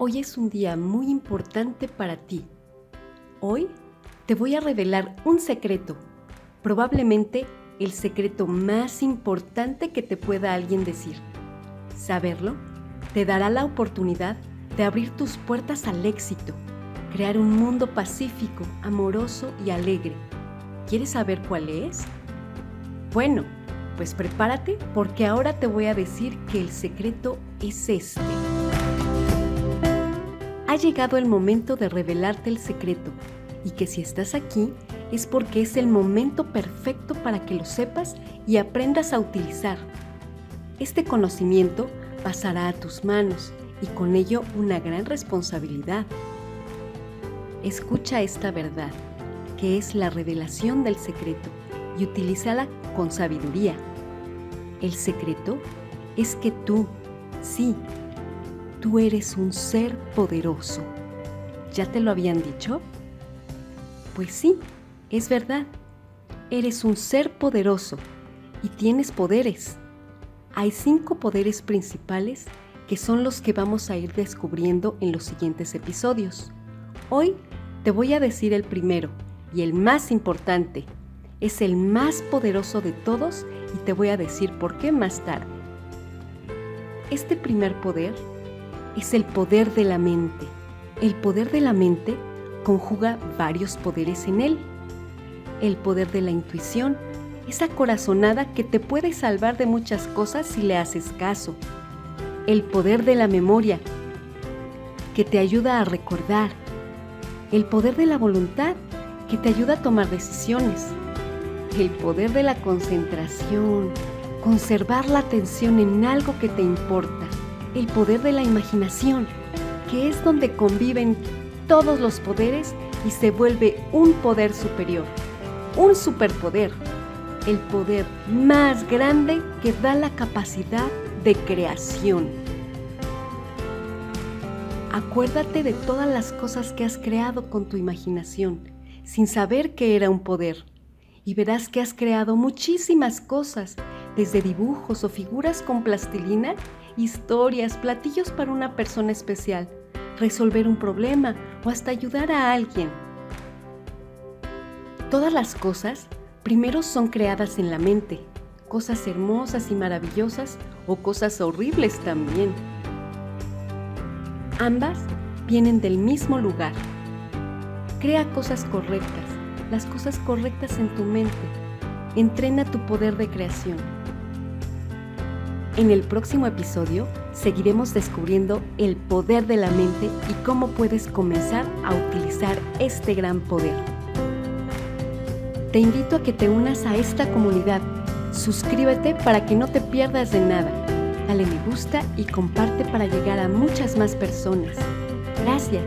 Hoy es un día muy importante para ti. Hoy te voy a revelar un secreto, probablemente el secreto más importante que te pueda alguien decir. Saberlo te dará la oportunidad de abrir tus puertas al éxito, crear un mundo pacífico, amoroso y alegre. ¿Quieres saber cuál es? Bueno, pues prepárate porque ahora te voy a decir que el secreto es este. Ha llegado el momento de revelarte el secreto y que si estás aquí es porque es el momento perfecto para que lo sepas y aprendas a utilizar. Este conocimiento pasará a tus manos y con ello una gran responsabilidad. Escucha esta verdad, que es la revelación del secreto, y utilízala con sabiduría. El secreto es que tú, sí, tú eres un ser poderoso. ¿Ya te lo habían dicho? Pues sí, es verdad. Eres un ser poderoso y tienes poderes. Hay cinco poderes principales que son los que vamos a ir descubriendo en los siguientes episodios. Hoy te voy a decir el primero y el más importante. Es el más poderoso de todos y te voy a decir por qué más tarde. Este primer poder es el poder de la mente. El poder de la mente conjuga varios poderes en él. El poder de la intuición, esa corazonada que te puede salvar de muchas cosas si le haces caso. El poder de la memoria, que te ayuda a recordar. El poder de la voluntad, que te ayuda a tomar decisiones el poder de la concentración, conservar la atención en algo que te importa, el poder de la imaginación, que es donde conviven todos los poderes y se vuelve un poder superior, un superpoder, el poder más grande que da la capacidad de creación. Acuérdate de todas las cosas que has creado con tu imaginación, sin saber que era un poder y verás que has creado muchísimas cosas, desde dibujos o figuras con plastilina, historias, platillos para una persona especial, resolver un problema o hasta ayudar a alguien. Todas las cosas primero son creadas en la mente, cosas hermosas y maravillosas o cosas horribles también. Ambas vienen del mismo lugar. Crea cosas correctas las cosas correctas en tu mente. Entrena tu poder de creación. En el próximo episodio seguiremos descubriendo el poder de la mente y cómo puedes comenzar a utilizar este gran poder. Te invito a que te unas a esta comunidad. Suscríbete para que no te pierdas de nada. Dale me gusta y comparte para llegar a muchas más personas. Gracias.